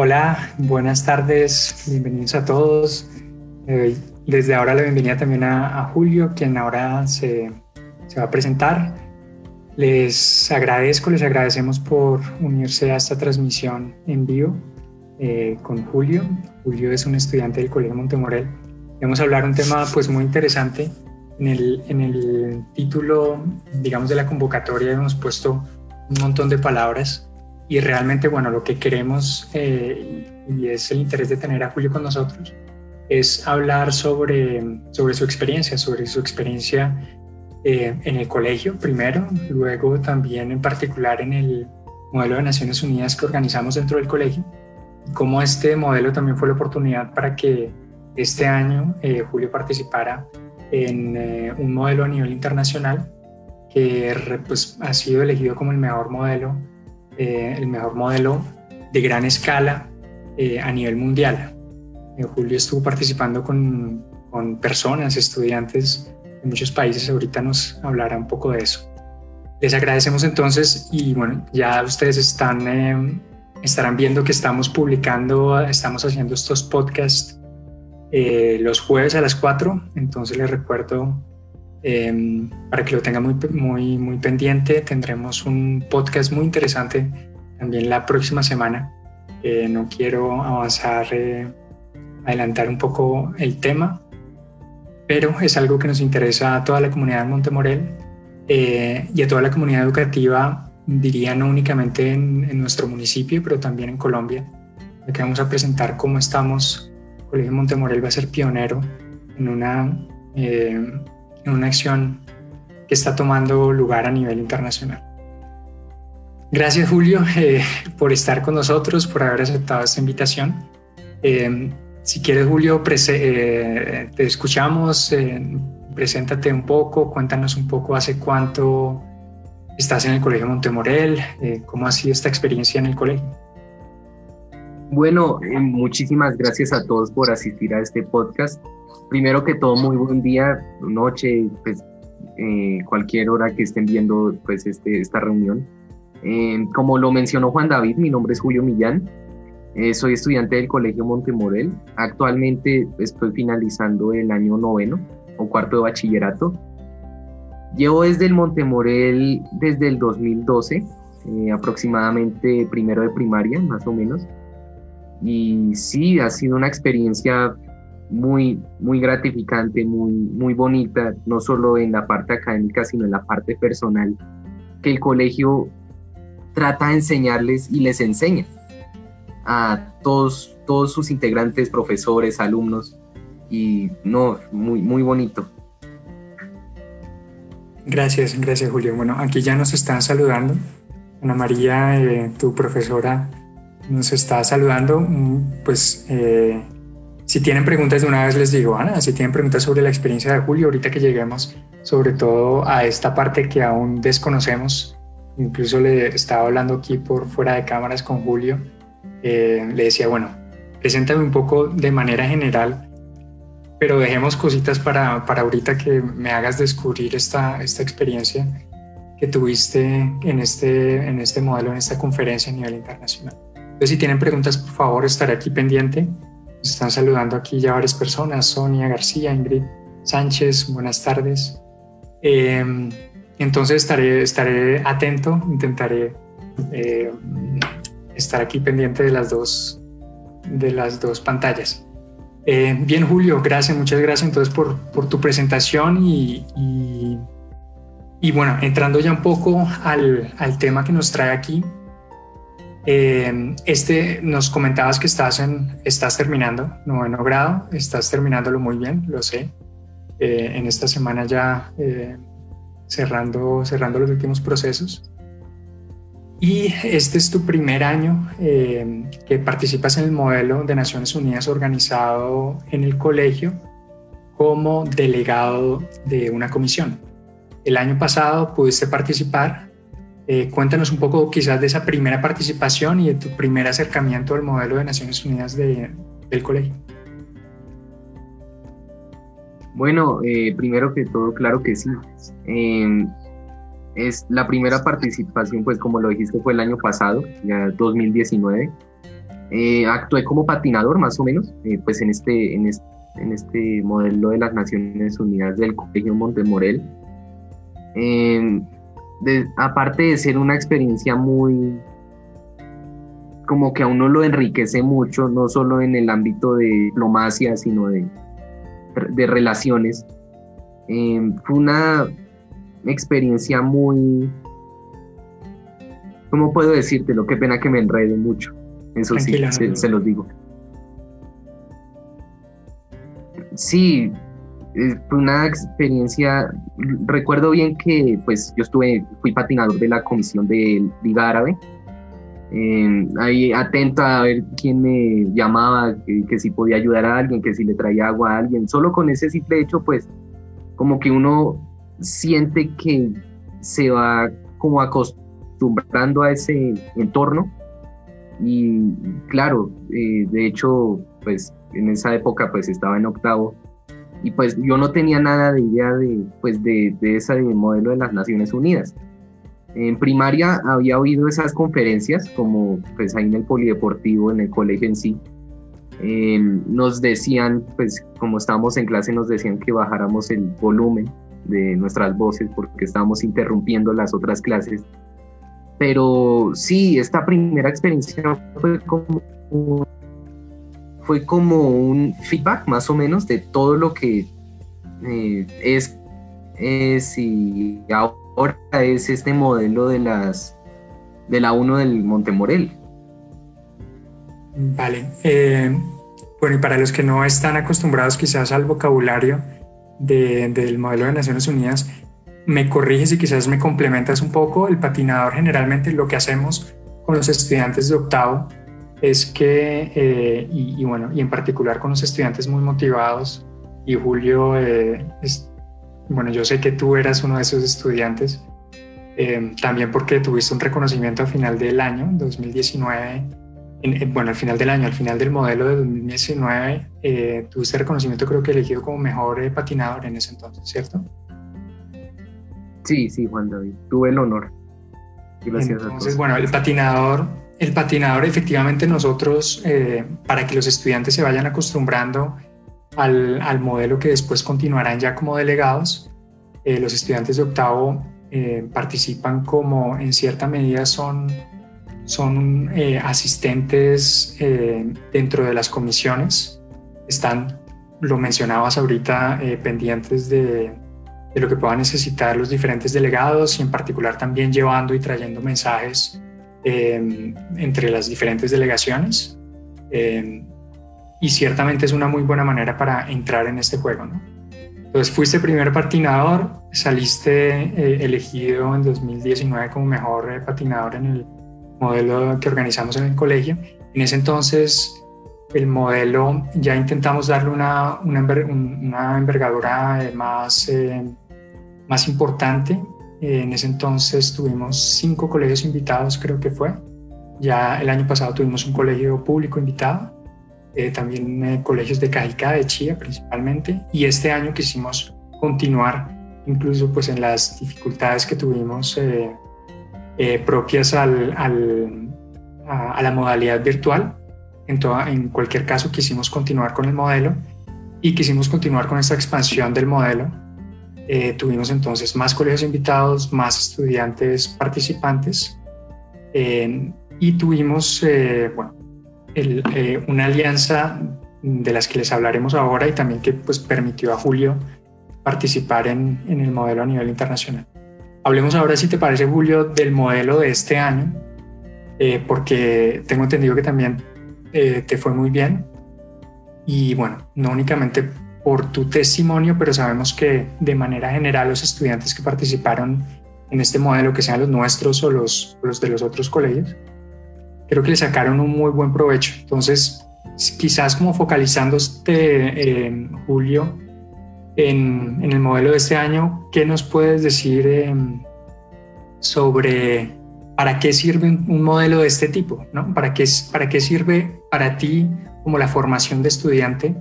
Hola, buenas tardes, bienvenidos a todos. Eh, desde ahora la bienvenida también a, Julio, quien ahora se, va a presentar. Les agradezco, les agradecemos por unirse a esta transmisión en vivo eh, con Julio. Julio es un estudiante del Colegio Montemorel. Vamos a hablar un tema pues muy interesante. En el, en el título, digamos, de la convocatoria hemos puesto un montón de palabras y realmente, bueno, lo que queremos eh, y es el interés de tener a Julio con nosotros es hablar sobre, sobre su experiencia, sobre su experiencia eh, en el colegio primero, luego también en particular en el modelo de Naciones Unidas que organizamos dentro del colegio, y cómo este modelo también fue la oportunidad para que este año eh, Julio participara en un modelo a nivel internacional que pues, ha sido elegido como el mejor modelo eh, el mejor modelo de gran escala eh, a nivel mundial. Eh, Julio estuvo participando con, con, personas, estudiantes de muchos países, ahorita nos hablará un poco de eso. Les agradecemos entonces y bueno, ya ustedes están, estarán viendo que estamos publicando, estamos haciendo estos podcasts los jueves a las 4, entonces les recuerdo Em, para que lo tenga muy, muy, muy pendiente, tendremos un podcast muy interesante también la próxima semana. no quiero avanzar, eh, adelantar un poco el tema, pero es algo que nos interesa a toda la comunidad de Montemorel eh, y a toda la comunidad educativa, diría no únicamente en, nuestro municipio, pero también en Colombia, ya que vamos a presentar cómo estamos. El Colegio Montemorel va a ser pionero en una eh, una acción que está tomando lugar a nivel internacional. Gracias Julio eh, por estar con nosotros, por haber aceptado esta invitación. Eh, si quieres Julio, eh, te escuchamos, preséntate un poco, cuéntanos un poco hace cuánto estás en el Colegio Montemorel, cómo ha sido esta experiencia en el colegio. Bueno, muchísimas gracias a todos por asistir a este podcast primero que todo, muy buen día, noche, pues eh, cualquier hora que estén viendo pues este, esta reunión. Eh, como lo mencionó Juan David, mi nombre es Julio Millán, eh, soy estudiante del Colegio Montemorel, actualmente estoy finalizando el año noveno o cuarto de bachillerato. Llevo desde el Montemorel desde el 2012, aproximadamente primero de primaria, más o menos. Y sí, ha sido una experiencia muy, muy gratificante, muy, muy bonita, no solo en la parte académica, sino en la parte personal, que el colegio trata de enseñarles y les enseña a todos, todos sus integrantes, profesores, alumnos, y no, muy, muy bonito. Gracias, gracias Julio. Bueno, aquí ya nos están saludando. Ana María, eh, tu profesora, nos está saludando. Mm, pues eh, si tienen preguntas de una vez les digo, Ana, si tienen preguntas sobre la experiencia de Julio, ahorita que lleguemos sobre todo a esta parte que aún desconocemos, incluso le estaba hablando aquí por fuera de cámaras con Julio, eh, le decía, bueno, preséntame un poco de manera general, pero dejemos cositas para, para ahorita que me hagas descubrir esta, esta experiencia que tuviste en este, en este modelo, en esta conferencia a nivel internacional. Entonces, si tienen preguntas, por favor, estaré aquí pendiente nos están saludando aquí ya varias personas, Sonia García, Ingrid Sánchez, buenas tardes. Em, entonces estaré, estaré atento, intentaré eh, estar aquí pendiente de las dos, de las dos pantallas. Eh, bien, Julio, gracias, muchas gracias entonces por, por tu presentación y, y, bueno, entrando ya un poco al, al tema que nos trae aquí, eh, este, nos comentabas que estás, en, estás terminando noveno grado, estás terminándolo muy bien, lo sé. Eh, en esta semana ya eh, cerrando, cerrando los últimos procesos. Y este es tu primer año que participas en el modelo de Naciones Unidas organizado en el colegio como delegado de una comisión. El año pasado pudiste participar eh, cuéntanos un poco quizás de esa primera participación y de tu primer acercamiento al modelo de Naciones Unidas de, del colegio. Bueno, eh, primero que todo, claro que sí. Em, es la primera participación, pues como lo dijiste, fue el año pasado, ya 2019. Eh, actué como patinador más o menos, eh, pues en este, en, este, en este modelo de las Naciones Unidas del Colegio Montemorel. Aparte de ser una experiencia muy, como que a uno lo enriquece mucho, no solo en el ámbito de diplomacia, sino de, de relaciones. fue una experiencia muy, ¿cómo puedo decírtelo? Qué pena que me enrede mucho. Eso sí, se, los digo. Sí, fue una experiencia, recuerdo bien que pues yo estuve, fui patinador de la comisión de Liga Árabe, ahí atento a ver quién me llamaba, que, si podía ayudar a alguien, que si le traía agua a alguien, solo con ese simple hecho pues como que uno siente que se va como acostumbrando a ese entorno. Y claro, eh, de hecho, pues en esa época pues estaba en octavo y pues yo no tenía nada de idea de, pues, de, de ese modelo de las Naciones Unidas. En primaria había oído esas conferencias, como pues ahí en el polideportivo, en el colegio en sí. Em, nos decían, pues como estábamos en clase, nos decían que bajáramos el volumen de nuestras voces porque estábamos interrumpiendo las otras clases pero sí, esta primera experiencia fue como, fue como un feedback más o menos de todo lo que eh, es, es y ahora es este modelo de las de la 1 del Montemorel. Vale. Eh, bueno, y para los que no están acostumbrados quizás al vocabulario del modelo de Naciones Unidas, me corriges y quizás me complementas un poco. El patinador generalmente lo que hacemos con los estudiantes de octavo es que, eh, y, bueno, y en particular con los estudiantes muy motivados, y Julio, eh, bueno, yo sé que tú eras uno de esos estudiantes, eh, también porque tuviste un reconocimiento al final del año, 2019, bueno, al final del año, al final del modelo de 2019, tuviste reconocimiento creo que elegido como mejor patinador en ese entonces, ¿cierto? Sí, sí, Juan David, tuve el honor. Gracias Entonces, bueno, el patinador, el patinador efectivamente nosotros, eh, para que los estudiantes se vayan acostumbrando al, al, modelo que después continuarán ya como delegados, eh, los estudiantes de octavo eh, participan como en cierta medida son, son asistentes dentro de las comisiones, están, lo mencionabas ahorita, pendientes de de lo que puedan necesitar los diferentes delegados y en particular también llevando y trayendo mensajes em, entre las diferentes delegaciones. Em, y ciertamente es una muy buena manera para entrar en este juego. ¿no? Entonces fuiste primer patinador, saliste eh, elegido en 2019 como mejor eh, patinador en el modelo que organizamos en el colegio. En ese entonces el modelo ya intentamos darle una, una, una envergadura eh, más, eh, más importante. Eh, en ese entonces tuvimos cinco colegios invitados, creo que fue. Ya el año pasado tuvimos un colegio público invitado, también colegios de Cajicá, de Chía principalmente, y este año quisimos continuar incluso pues en las dificultades que tuvimos propias al, al, a la modalidad virtual en, en cualquier caso, quisimos continuar con el modelo y quisimos continuar con esta expansión del modelo. Eh, tuvimos entonces más colegios invitados, más estudiantes participantes y tuvimos eh, bueno, eh, una alianza de las que les hablaremos ahora y también que pues, permitió a Julio participar en, en el modelo a nivel internacional. Hablemos ahora, si te parece, Julio, del modelo de este año, porque tengo entendido que también te fue muy bien. Y bueno, no únicamente por tu testimonio, pero sabemos que de manera general los estudiantes que participaron en este modelo, que sean los nuestros o los, de los otros colegios, creo que le sacaron un muy buen provecho. Entonces, quizás como focalizándote en Julio, en, el modelo de este año, ¿qué nos puedes decir em, sobre ¿para qué sirve un, modelo de este tipo? ¿Para, qué, ¿Para qué sirve para ti como la formación de estudiante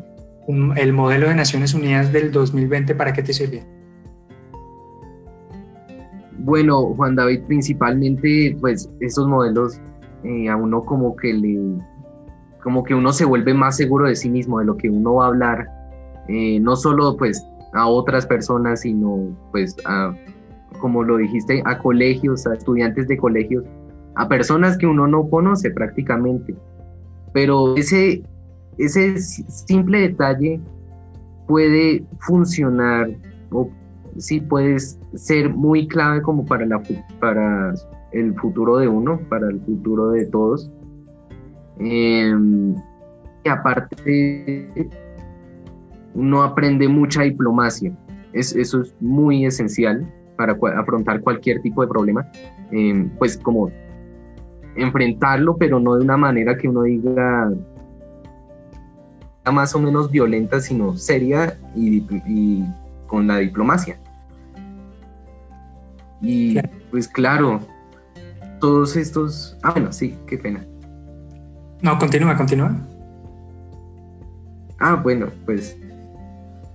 el modelo de Naciones Unidas del 2020? ¿Para qué te sirve? Bueno, Juan David, principalmente, pues estos modelos eh, a uno como que le, como que uno se vuelve más seguro de sí mismo, de lo que uno va a hablar, eh, no solo pues a otras personas, sino pues a, como lo dijiste, a colegios, a estudiantes de colegios, a personas que uno no conoce prácticamente. Pero ese, ese simple detalle puede funcionar o sí puede ser muy clave como para, la, para el futuro de uno, para el futuro de todos. Em, y aparte, uno aprende mucha diplomacia. Es, eso es muy esencial para afrontar cualquier tipo de problema. Em, pues como enfrentarlo, pero no de una manera que uno diga más o menos violenta, sino seria y, y con la diplomacia. Y pues claro, todos estos... Ah, bueno, sí, qué pena. No, continúa, continúa. Ah, bueno, pues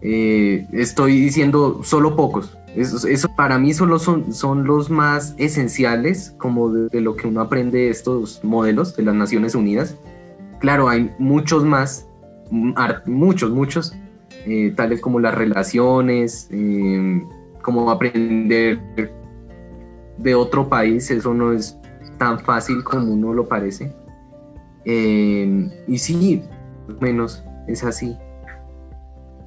eh, estoy diciendo solo pocos. Eso, para mí solo son, son los más esenciales como de, lo que uno aprende de estos modelos de las Naciones Unidas. Claro, hay muchos más, muchos, muchos, eh, tales como las relaciones, eh, como aprender de otro país, eso no es tan fácil como uno lo parece. Eh, y sí, menos, es así.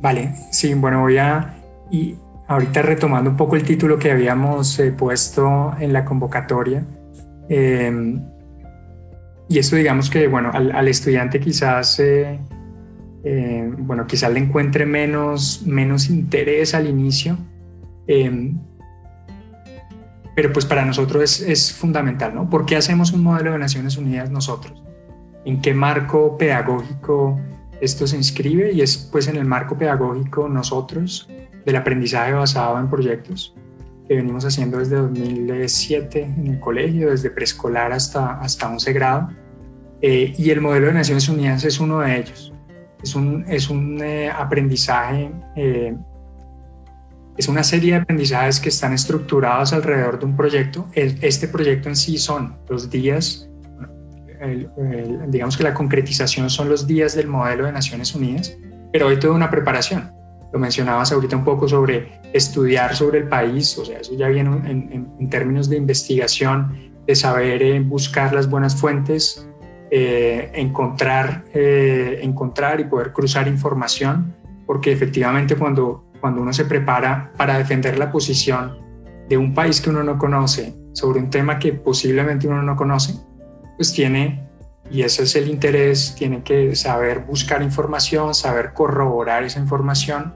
Vale, sí, bueno, voy a... Y ahorita retomando un poco el título que habíamos eh, puesto en la convocatoria. Em, y esto digamos que, bueno, al, estudiante quizás, eh, bueno, quizás le encuentre menos, menos interés al inicio, em, pero pues para nosotros es, es, fundamental, ¿no? ¿Por qué hacemos un modelo de Naciones Unidas nosotros? ¿En qué marco pedagógico esto se inscribe? Y es pues en el marco pedagógico nosotros del aprendizaje basado en proyectos que venimos haciendo desde 2007 en el colegio, desde preescolar hasta, hasta 11 grado. Eh, y el modelo de Naciones Unidas es uno de ellos. Es un, es un eh, aprendizaje eh, es una serie de aprendizajes que están estructurados alrededor de un proyecto. Este proyecto en sí son los días, digamos que la concretización son los días del modelo de Naciones Unidas, pero hay toda una preparación. Lo mencionabas ahorita un poco sobre estudiar sobre el país, o sea, eso ya viene en, términos de investigación, de saber eh, buscar las buenas fuentes, eh, encontrar, eh, encontrar y poder cruzar información, porque efectivamente cuando cuando uno se prepara para defender la posición de un país que uno no conoce sobre un tema que posiblemente uno no conoce, pues tiene, y ese es el interés, tiene que saber buscar información, saber corroborar esa información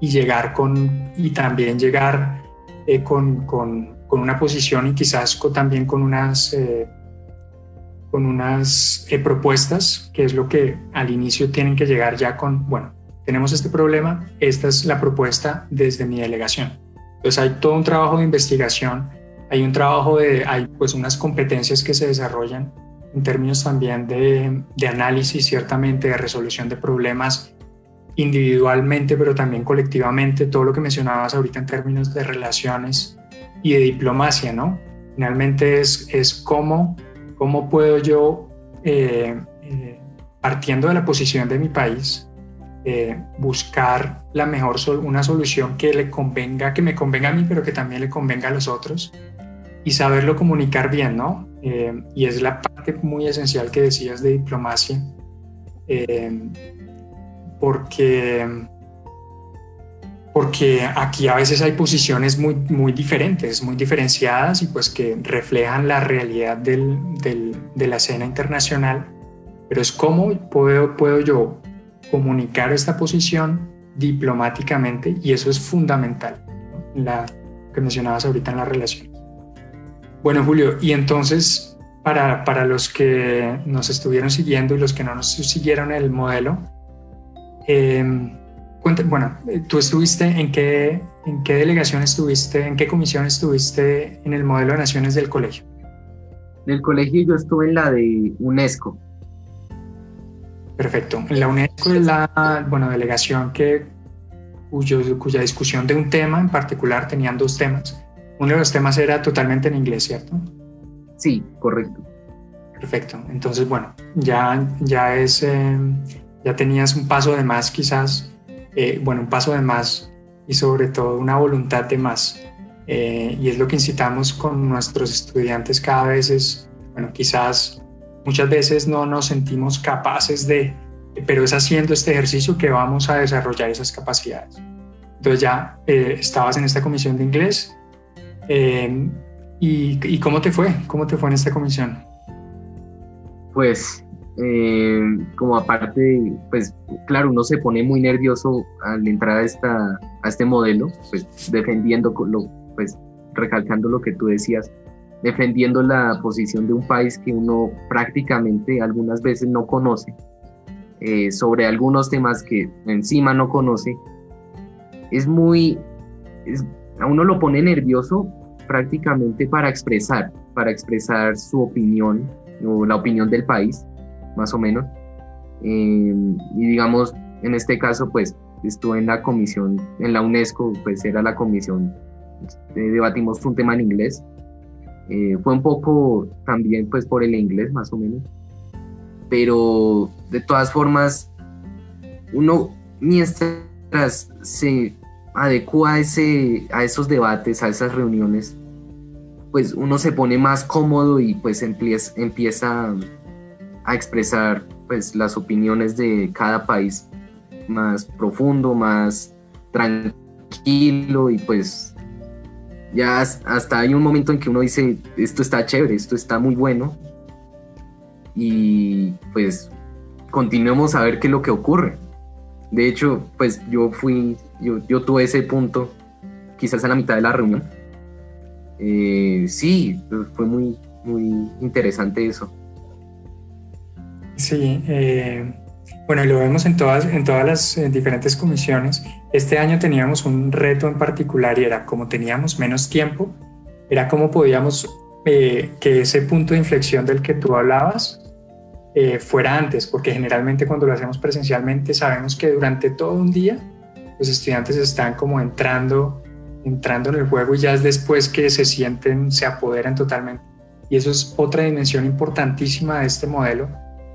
y llegar con, y también llegar eh, con, con, con, una posición y quizás también con unas, con unas eh, propuestas, que es lo que al inicio tienen que llegar ya con, bueno, tenemos este problema, esta es la propuesta desde mi delegación. Entonces hay todo un trabajo de investigación, hay un trabajo de, hay pues unas competencias que se desarrollan en términos también de, de análisis, ciertamente, de resolución de problemas individualmente, pero también colectivamente, todo lo que mencionabas ahorita en términos de relaciones y de diplomacia, ¿no? Finalmente es, es cómo, cómo puedo yo, eh, eh, partiendo de la posición de mi país, eh, buscar la mejor una solución que le convenga, que me convenga a mí, pero que también le convenga a los otros y saberlo comunicar bien, ¿no? Y es la parte muy esencial que decías de diplomacia, porque, porque aquí a veces hay posiciones muy, muy diferentes, muy diferenciadas y pues que reflejan la realidad de la escena internacional, pero es cómo puedo, puedo yo comunicar esta posición diplomáticamente y eso es fundamental, la que mencionabas ahorita en la relación. Bueno, Julio, y entonces para, para, los que nos estuvieron siguiendo y los que no nos siguieron el modelo, eh, bueno, tú estuviste en qué, en qué delegación estuviste, en qué comisión estuviste en el modelo de naciones del colegio. Del colegio yo estuve en la de UNESCO, Perfecto. La UNESCO es la bueno, delegación que, cuyo, cuya discusión de un tema en particular tenían dos temas. Uno de los temas era totalmente en inglés, ¿cierto? Sí, correcto. Perfecto. Entonces, bueno, ya, ya es, em, ya tenías un paso de más quizás, eh, bueno, un paso de más y sobre todo una voluntad de más. Eh, y es lo que incitamos con nuestros estudiantes cada vez es, bueno, quizás muchas veces no nos sentimos capaces de, pero es haciendo este ejercicio que vamos a desarrollar esas capacidades. Entonces ya eh, estabas en esta comisión de inglés. Em, y, ¿Y cómo te fue? ¿Cómo te fue en esta comisión? pues eh, como aparte, pues claro, uno se pone muy nervioso al entrar a, esta, a este modelo, pues defendiendo, lo, pues recalcando lo que tú decías, defendiendo la posición de un país que uno prácticamente algunas veces no conoce, eh, sobre algunos temas que encima no conoce, es muy, a uno lo pone nervioso prácticamente para expresar, para expresar su opinión, o la opinión del país, más o menos. Eh, y digamos, en este caso, pues estuve en la comisión, en la UNESCO, pues era la comisión, eh, debatimos un tema en inglés. Eh, fue un poco también pues por el inglés, más o menos. Pero de todas formas, uno mientras se adecua a, ese, a esos debates, a esas reuniones, pues uno se pone más cómodo y pues empieza, empieza a expresar pues las opiniones de cada país más profundo, más tranquilo y pues ya hasta hay un momento en que uno dice esto está chévere, esto está muy bueno y pues continuemos a ver qué es lo que ocurre. De hecho, pues yo fui, yo, yo tuve ese punto quizás a la mitad de la reunión eh, sí, fue muy, muy interesante eso. Sí, eh, bueno, lo vemos en todas, en todas las eh, diferentes comisiones. Este año teníamos un reto en particular y era como teníamos menos tiempo, era cómo podíamos que ese punto de inflexión del que tú hablabas fuera antes, porque generalmente cuando lo hacemos presencialmente sabemos que durante todo un día los estudiantes están como entrando entrando en el juego y ya es después que se sienten, se apoderan totalmente. Y eso es otra dimensión importantísima de este modelo,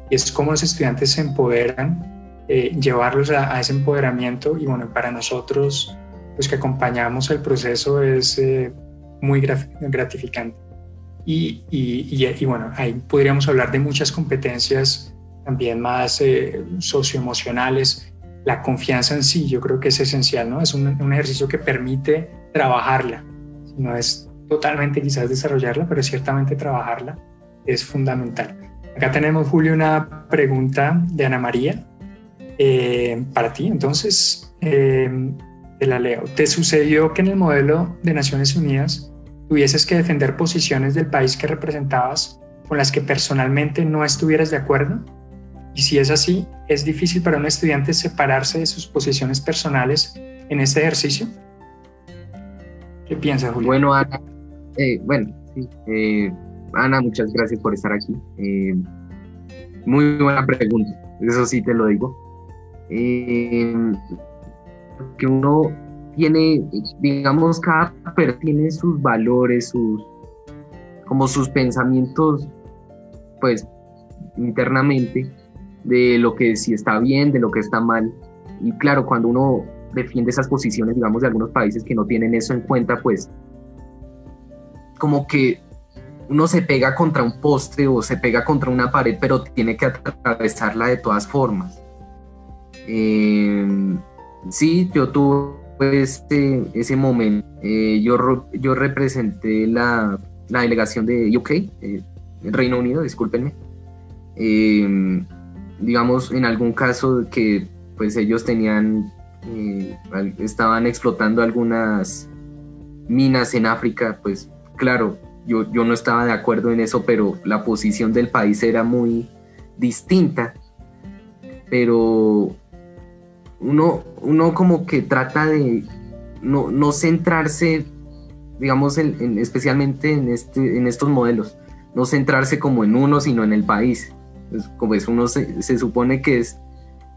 y es cómo los estudiantes se empoderan, eh, llevarlos a, ese empoderamiento y bueno, para nosotros, los que acompañamos el proceso, es eh, muy gratificante. Y, y, bueno, ahí podríamos hablar de muchas competencias también más eh, socioemocionales, la confianza en sí, yo creo que es esencial, ¿no? Es un ejercicio que permite trabajarla. No es totalmente quizás desarrollarla, pero ciertamente trabajarla es fundamental. Acá tenemos, Julio, una pregunta de Ana María eh, para ti. Entonces, eh, te la leo. ¿Te sucedió que en el modelo de Naciones Unidas tuvieses que defender posiciones del país que representabas con las que personalmente no estuvieras de acuerdo? Y si es así, ¿es difícil para un estudiante separarse de sus posiciones personales en este ejercicio? ¿Qué piensas, Julio? Bueno, Ana, eh, bueno, sí, eh, Ana, muchas gracias por estar aquí. Eh, muy buena pregunta, eso sí te lo digo. que uno tiene, digamos, cada persona tiene sus valores, sus, como sus pensamientos, pues, internamente de lo que si está bien, de lo que está mal. Y claro, cuando uno defiende esas posiciones, digamos, de algunos países que no tienen eso en cuenta, pues como que uno se pega contra un poste o se pega contra una pared, pero tiene que atravesarla de todas formas. Eh, sí, yo tuve este, ese momento. Eh, yo, yo representé la, la, delegación de UK, eh, Reino Unido, discúlpenme. Eh, digamos, en algún caso que pues ellos tenían, estaban explotando algunas minas en África, pues claro, yo, yo no estaba de acuerdo en eso, pero la posición del país era muy distinta. Pero uno, uno como que trata de no, no centrarse, digamos, en, especialmente en, este, en estos modelos, no centrarse como en uno, sino en el país. Como es uno se, supone que es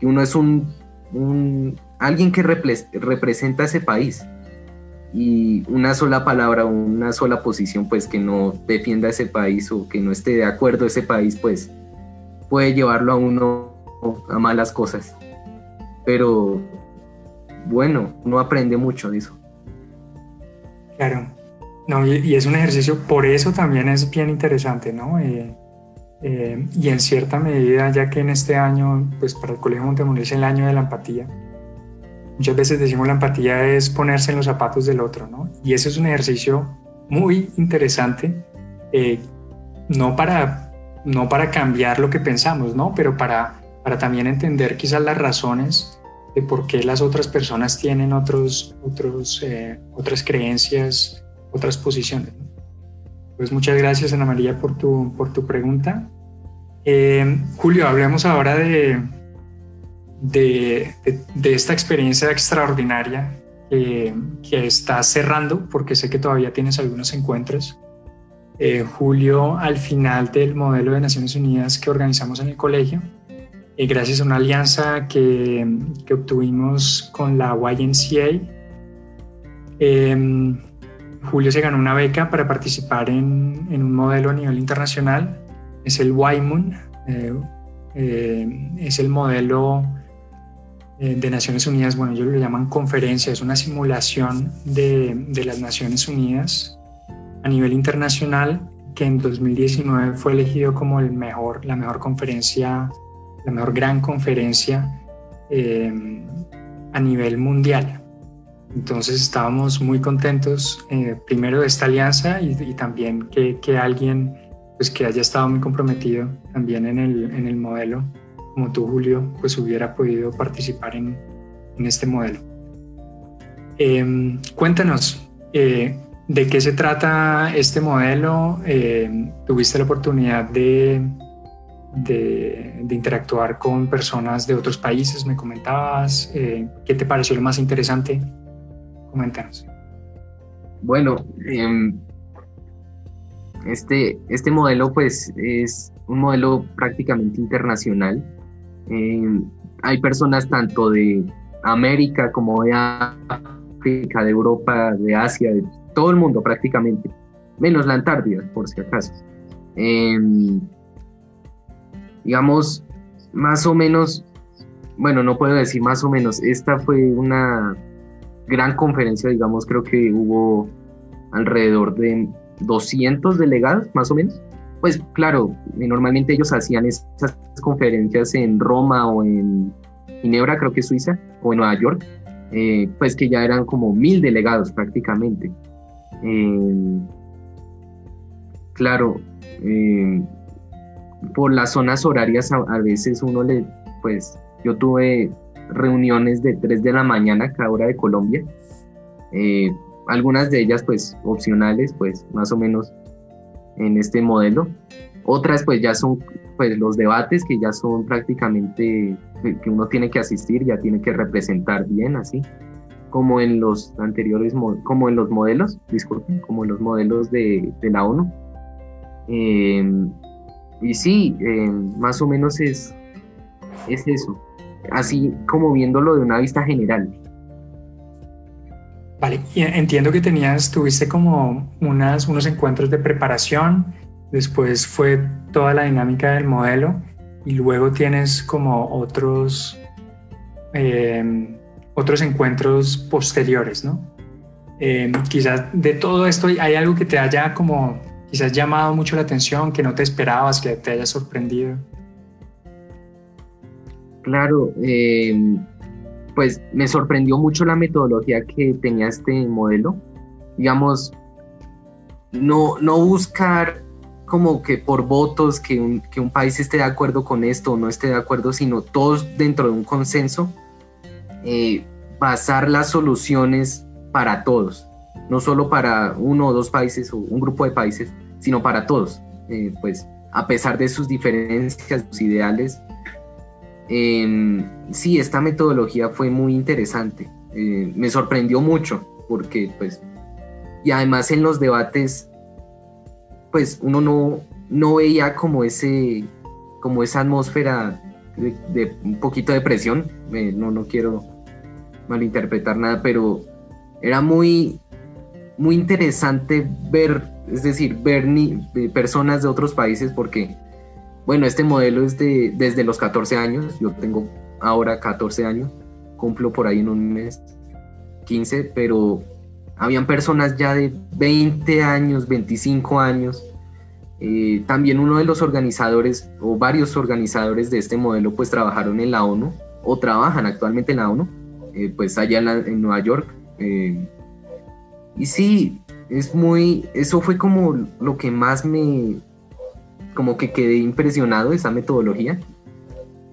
uno es un, alguien que representa ese país y una sola palabra una sola posición pues que no defienda ese país o que no esté de acuerdo ese país pues puede llevarlo a uno a malas cosas. Pero bueno, uno aprende mucho de eso. Claro, no, y, es un ejercicio, por eso también es bien interesante, ¿no? Eh, eh, y en cierta medida, ya que en este año, pues para el Colegio Montemurri es el año de la empatía, muchas veces decimos la empatía es ponerse en los zapatos del otro, ¿no? Y ese es un ejercicio muy interesante, eh, no, para, no para cambiar lo que pensamos, ¿no? Pero para, para también entender quizás las razones de por qué las otras personas tienen otros, otros, eh, otras creencias, otras posiciones. Pues muchas gracias Ana María por tu, por tu pregunta. Eh, Julio, hablemos ahora de, de, de, esta experiencia extraordinaria que, estás cerrando, porque sé que todavía tienes algunos encuentros. Eh, Julio, al final del modelo de Naciones Unidas que organizamos en el colegio, y gracias a una alianza que, que obtuvimos con la YMCA, em, Julio se ganó una beca para participar en, en, un modelo a nivel internacional. Es el YMUN, eh, eh, es el modelo eh, de Naciones Unidas, bueno, ellos lo llaman conferencia, es una simulación de, de las Naciones Unidas a nivel internacional que en 2019 fue elegido como el mejor, la mejor conferencia la mejor gran conferencia eh, a nivel mundial. Entonces estábamos muy contentos, eh, primero de esta alianza y, también que, que, alguien pues, que haya estado muy comprometido también en el, en el modelo, como tú Julio, pues hubiera podido participar en, en este modelo. Em, cuéntanos, eh, ¿de qué se trata este modelo? ¿Tuviste la oportunidad de, de, interactuar con personas de otros países, me comentabas. Eh, ¿Qué te pareció lo más interesante? Coméntanos. Bueno, em, este, este modelo pues es un modelo prácticamente internacional. Em, hay personas tanto de América como de África, de Europa, de Asia, de todo el mundo prácticamente, menos la Antártida, por si acaso. Eh, digamos, más o menos, bueno, no puedo decir más o menos, esta fue una gran conferencia, digamos, creo que hubo alrededor de 200 delegados, más o menos. Pues claro, normalmente ellos hacían esas conferencias en Roma o en Ginebra, creo que Suiza, o en Nueva York, eh, pues que ya eran como mil delegados prácticamente. Eh, claro, eh, por las zonas horarias a, veces uno le, pues yo tuve reuniones de 3 de la mañana cada hora de Colombia, eh, algunas de ellas pues opcionales, pues más o menos en este modelo, otras pues ya son pues los debates que ya son prácticamente que uno tiene que asistir, ya tiene que representar bien así, como en los anteriores, como en los modelos, disculpen, como en los modelos de, de la ONU. Eh, y sí, eh, más o menos es, es eso, así como viéndolo de una vista general. Vale, entiendo que tenías, tuviste como unas, unos encuentros de preparación, después fue toda la dinámica del modelo y luego tienes como otros, em, otros encuentros posteriores, ¿no? Em, quizás de todo esto hay algo que te haya como quizás llamado mucho la atención, que no te esperabas, que te haya sorprendido? Claro, em, pues me sorprendió mucho la metodología que tenía este modelo. Digamos, no, no buscar como que por votos que un, que un país esté de acuerdo con esto o no esté de acuerdo, sino todos dentro de un consenso, eh, basar las soluciones para todos no solo para uno o dos países o un grupo de países, sino para todos. Eh, pues a pesar de sus diferencias, sus ideales, em, sí, esta metodología fue muy interesante. Eh, me sorprendió mucho porque, pues, y además en los debates, pues uno no, no veía como ese, como esa atmósfera de, un poquito de presión. Eh, no, no quiero malinterpretar nada, pero era muy muy interesante ver, es decir, ver ni, personas de otros países porque, bueno, este modelo es de, desde los 14 años, yo tengo ahora 14 años, cumplo por ahí en un mes 15, pero habían personas ya de 20 años, 25 años. Eh, también uno de los organizadores o varios organizadores de este modelo pues trabajaron en la ONU o trabajan actualmente en la ONU, eh, pues allá en, Nueva York. Eh, y sí, es muy, eso fue como lo que más me, como que quedé impresionado, esa metodología.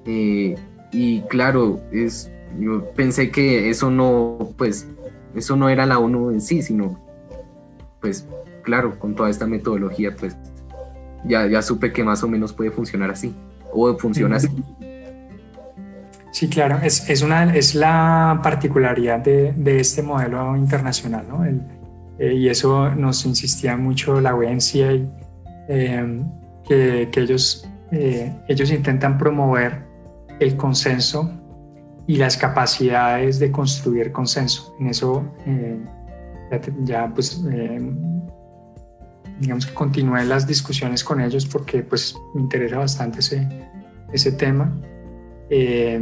y claro, es, yo pensé que eso no, pues eso no era la ONU en sí, sino, pues claro, con toda esta metodología, pues ya, ya supe que más o menos puede funcionar así, o funciona así. Sí, claro, es, es, una, es la particularidad de, de este modelo internacional, ¿no? Eh, y eso nos insistía mucho la ONCA, eh, que, que, ellos, eh, ellos intentan promover el consenso y las capacidades de construir consenso. En eso eh, ya, pues eh, digamos que continué las discusiones con ellos porque pues me interesa bastante ese, ese tema. Eh,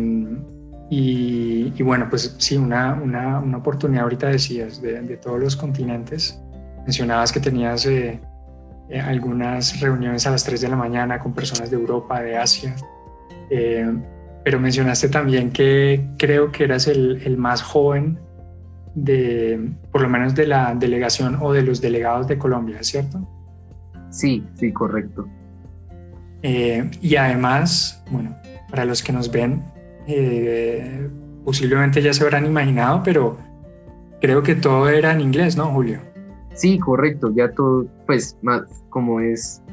y, bueno, pues sí, una, una, una oportunidad ahorita decías de, de, todos los continentes. Mencionabas que tenías algunas reuniones a las 3 de la mañana con personas de Europa, de Asia. Pero mencionaste también que creo que eras el, el, más joven de, por lo menos de la delegación o de los delegados de Colombia, ¿cierto? Sí, sí, correcto. Eh, y además, bueno, para los que nos ven, eh, posiblemente ya se habrán imaginado, pero creo que todo era en inglés, ¿no, Julio? Sí, correcto, ya todo, pues, más como es,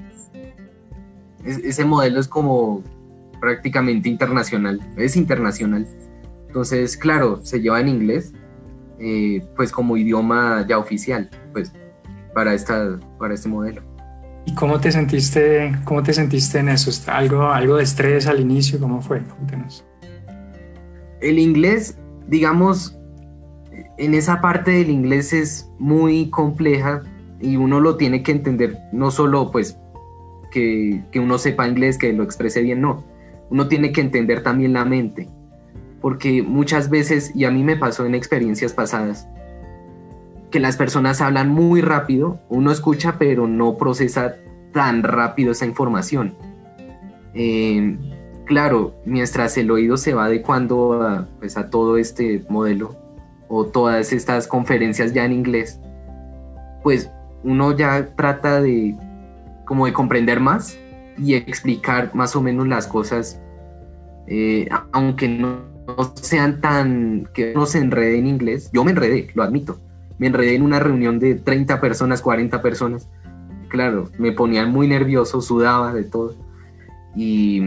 es ese modelo es como prácticamente internacional, es internacional. Entonces, claro, se lleva en inglés, eh, pues como idioma ya oficial, pues para, esta, para este modelo. ¿Y cómo te sentiste, cómo te sentiste en eso? ¿Algo, algo de estrés al inicio? ¿Cómo fue? Cuéntanos. El inglés, digamos, en esa parte del inglés es muy compleja y uno lo tiene que entender, no solo pues que, uno sepa inglés, que lo exprese bien, no, uno tiene que entender también la mente, porque muchas veces, y a mí me pasó en experiencias pasadas, que las personas hablan muy rápido, uno escucha pero no procesa tan rápido esa información. Eh, claro, mientras el oído se va adecuando a, pues, a todo este modelo o todas estas conferencias ya en inglés, pues uno ya trata de como de comprender más y explicar más o menos las cosas, eh, aunque no, sean tan, que no se enrede en inglés. Yo me enredé, lo admito. Me enredé en una reunión de 30 personas, 40 personas. Claro, me ponía muy nervioso, sudaba de todo. Y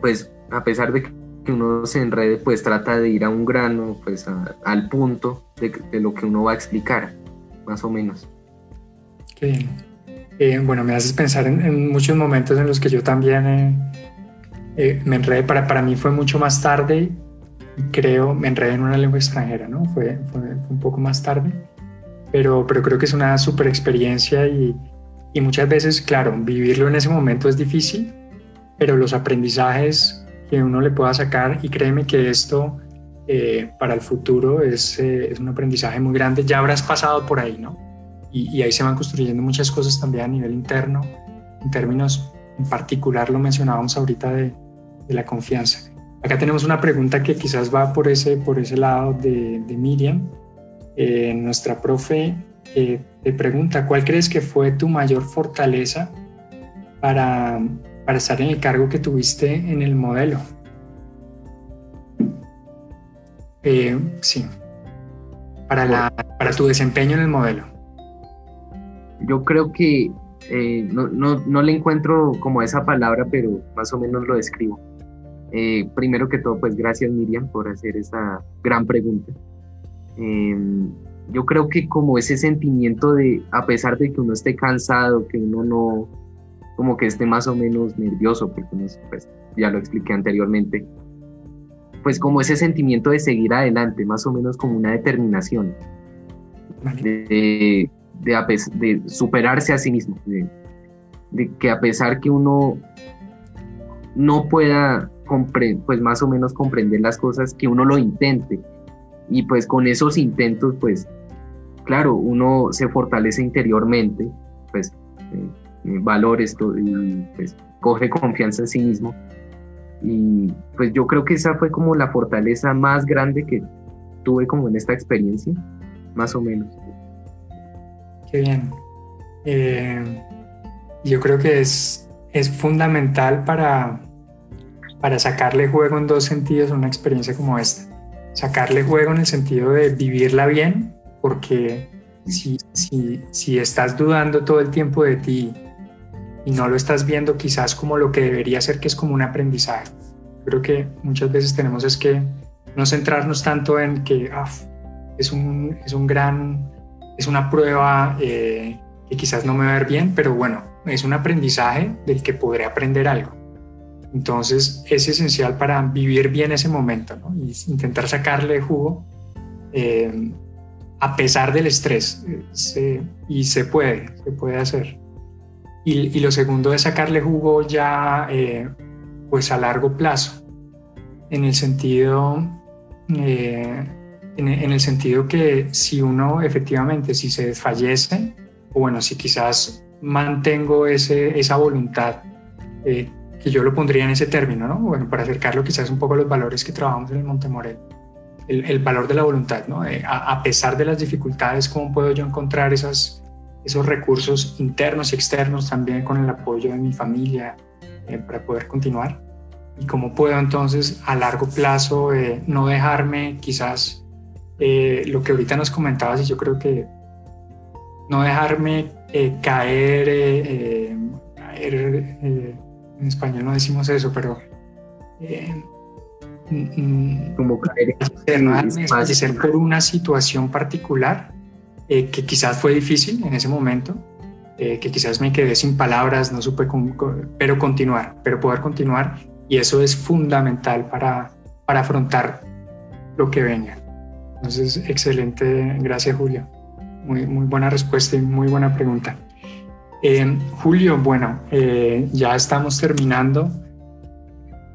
pues a pesar de que uno se enrede, pues trata de ir a un grano, pues al punto de, lo que uno va a explicar, más o menos. Qué eh, bueno, me haces pensar en, muchos momentos en los que yo también eh, eh, me enredé. Para, para mí fue mucho más tarde, creo, me enredé en una lengua extranjera, ¿no? Fue, fue un poco más tarde, pero, pero creo que es una super experiencia y muchas veces, claro, vivirlo en ese momento es difícil, pero los aprendizajes que uno le pueda sacar, y créeme que esto para el futuro es, es un aprendizaje muy grande, ya habrás pasado por ahí, ¿no? y, ahí se van construyendo muchas cosas también a nivel interno, en términos en particular lo mencionábamos ahorita de, de la confianza. Acá tenemos una pregunta que quizás va por ese, por ese lado de, Miriam, eh, nuestra profe, que te pregunta, ¿cuál crees que fue tu mayor fortaleza para, para estar en el cargo que tuviste en el modelo? Eh, sí, para, la, para tu desempeño en el modelo yo creo que eh, no, no, no, le encuentro como esa palabra, pero más o menos lo describo. Eh, primero que todo, pues gracias Miriam por hacer esa gran pregunta. Em, yo creo que como ese sentimiento de, a pesar de que uno esté cansado, que uno no, como que esté más o menos nervioso, porque pues, ya lo expliqué anteriormente, pues como ese sentimiento de seguir adelante, más o menos como una determinación de, de, superarse a sí mismo, de, que a pesar que uno no pueda pues más o menos comprender las cosas, que uno lo intente. Y pues con esos intentos, pues claro, uno se fortalece interiormente, pues eh, eh, valores y pues coge confianza en sí mismo. Y pues yo creo que esa fue como la fortaleza más grande que tuve como en esta experiencia, más o menos. Qué bien. Eh, yo creo que es, es fundamental para, para sacarle juego en dos sentidos a una experiencia como esta. Sacarle juego en el sentido de vivirla bien, porque si, si, si estás dudando todo el tiempo de ti y no lo estás viendo quizás como lo que debería ser, que es como un aprendizaje. Creo que muchas veces tenemos es que no centrarnos tanto en que es, un, es un gran, es una prueba eh, que quizás no me va a ver bien, pero bueno, es un aprendizaje del que podré aprender algo. Entonces es esencial para vivir bien ese momento ¿no? y intentar sacarle jugo eh, a pesar del estrés. y se puede, se puede hacer. Y, lo segundo es sacarle jugo ya eh, pues a largo plazo, en el sentido... Eh, en, el sentido que si uno efectivamente, si se desfallece, o bueno, si quizás mantengo ese, esa voluntad que yo lo pondría en ese término, ¿no? Bueno, para acercarlo quizás un poco a los valores que trabajamos en el Montemorel. El, el valor de la voluntad, ¿no? a, pesar de las dificultades, ¿cómo puedo yo encontrar esas, esos recursos internos y externos también con el apoyo de mi familia eh, para poder continuar? Y cómo puedo entonces a largo plazo eh, no dejarme quizás eh, lo que ahorita nos comentabas y yo creo que no dejarme caer, caer en español no decimos eso, pero eh, mm, mm, como caer en por una situación particular eh, que quizás fue difícil en ese momento, eh, que quizás me quedé sin palabras, no supe cómo, pero continuar, pero poder continuar y eso es fundamental para, para afrontar lo que venga. Entonces, excelente, gracias Julio. Muy, muy buena respuesta y muy buena pregunta. Eh, Julio, bueno, eh, ya estamos terminando.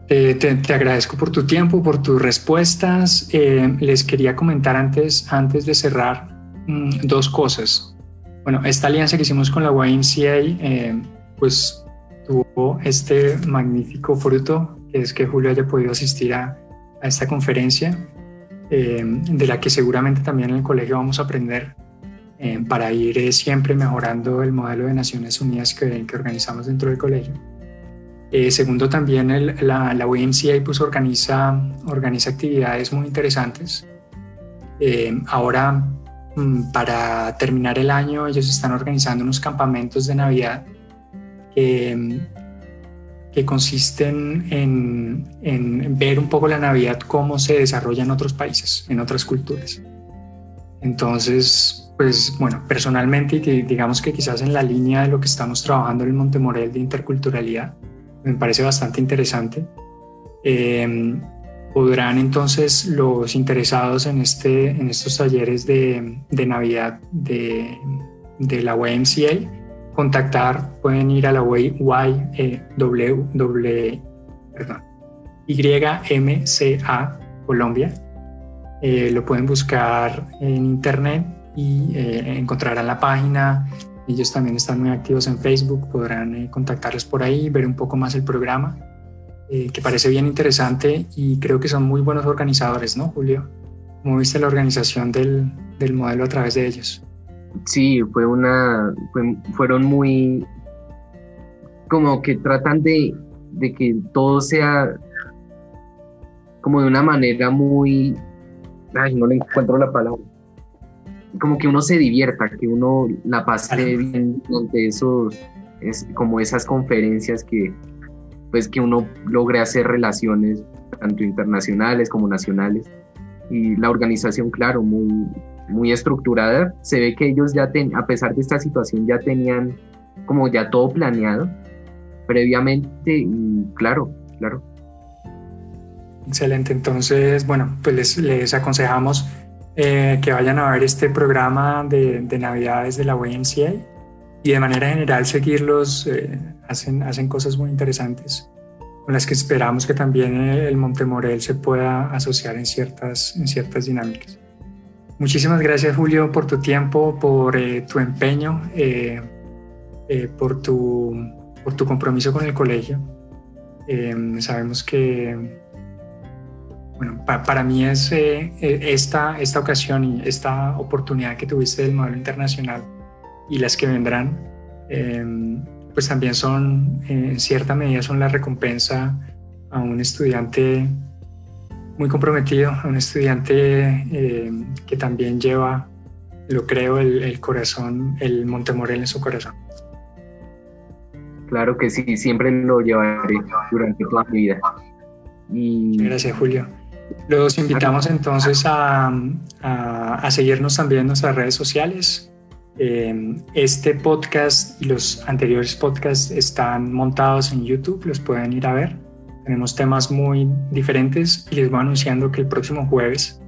te, agradezco por tu tiempo, por tus respuestas. Eh, les quería comentar antes, antes de cerrar dos cosas. Bueno, esta alianza que hicimos con la YMCA, pues tuvo este magnífico fruto, que es que Julio haya podido asistir a, a esta conferencia, de la que seguramente también en el colegio vamos a aprender eh, para ir eh, siempre mejorando el modelo de Naciones Unidas que, organizamos dentro del colegio. Eh, segundo, también la, la YMCA pues, organiza, organiza actividades muy interesantes. ahora, mm, para terminar el año, ellos están organizando unos campamentos de Navidad que, que consisten en, en ver un poco la Navidad, cómo se desarrolla en otros países, en otras culturas. Entonces, pues bueno, personalmente, digamos que quizás en la línea de lo que estamos trabajando en el Montemorel de interculturalidad, me parece bastante interesante. Eh, podrán entonces los interesados en, este, en estos talleres de, Navidad de, la YMCA contactar, pueden ir a la y, YMCA Colombia. Eh, lo pueden buscar en internet y eh, encontrarán la página. Ellos también están muy activos en Facebook, podrán eh, contactarles por ahí, ver un poco más el programa, eh, que parece bien interesante y creo que son muy buenos organizadores, ¿no, Julio? ¿Cómo viste la organización del, del modelo a través de ellos? Sí, fue una, fueron muy, como que tratan de, de que todo sea como de una manera muy, ay, no le encuentro la palabra, como que uno se divierta, que uno la pase bien durante esos, es, como esas conferencias que, pues que uno logre hacer relaciones tanto internacionales como nacionales. Y la organización, claro, muy, muy estructurada. Se ve que ellos ya, ten, a pesar de esta situación, ya tenían como ya todo planeado previamente y claro, claro. Excelente, entonces, bueno, pues les, aconsejamos eh, que vayan a ver este programa de, de Navidades de la YMCA y de manera general seguirlos, eh, hacen, hacen cosas muy interesantes con las que esperamos que también el Montemorel se pueda asociar en ciertas, en ciertas dinámicas. Muchísimas gracias Julio por tu tiempo, por eh, tu empeño, eh, por, tu, por tu compromiso con el colegio. sabemos que bueno, para mí es esta, esta ocasión y esta oportunidad que tuviste del modelo internacional y las que vendrán, pues también son, en cierta medida, son la recompensa a un estudiante muy comprometido, a un estudiante em, que también lleva, lo creo, el, corazón, el Montemorel en su corazón. Claro que sí, siempre lo llevaré durante toda mi vida. Y... Gracias, Julio. Los invitamos entonces a, a, a seguirnos también en nuestras redes sociales. Em, este podcast y los anteriores podcasts están montados en YouTube, los pueden ir a ver. Tenemos temas muy diferentes y les voy anunciando que el próximo jueves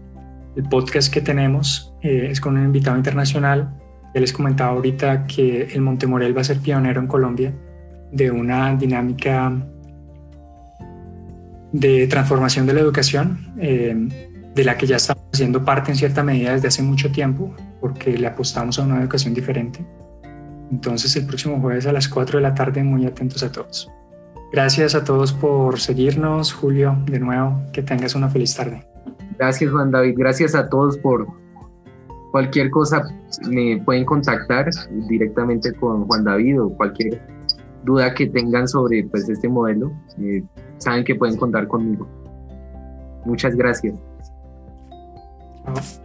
el podcast que tenemos eh, es con un invitado internacional. Ya les comentaba ahorita que el Montemorel va a ser pionero en Colombia de una dinámica de transformación de la educación, em, de la que ya estamos haciendo parte en cierta medida desde hace mucho tiempo porque le apostamos a una educación diferente. Entonces el próximo jueves a las 4 de la tarde, muy atentos a todos. Gracias a todos por seguirnos. Julio, de nuevo, que tengas una feliz tarde. Gracias Juan David, gracias a todos por cualquier cosa. Me pueden contactar directamente con Juan David o cualquier duda que tengan sobre pues, este modelo. Eh, saben que pueden contar conmigo. Muchas gracias. Oh.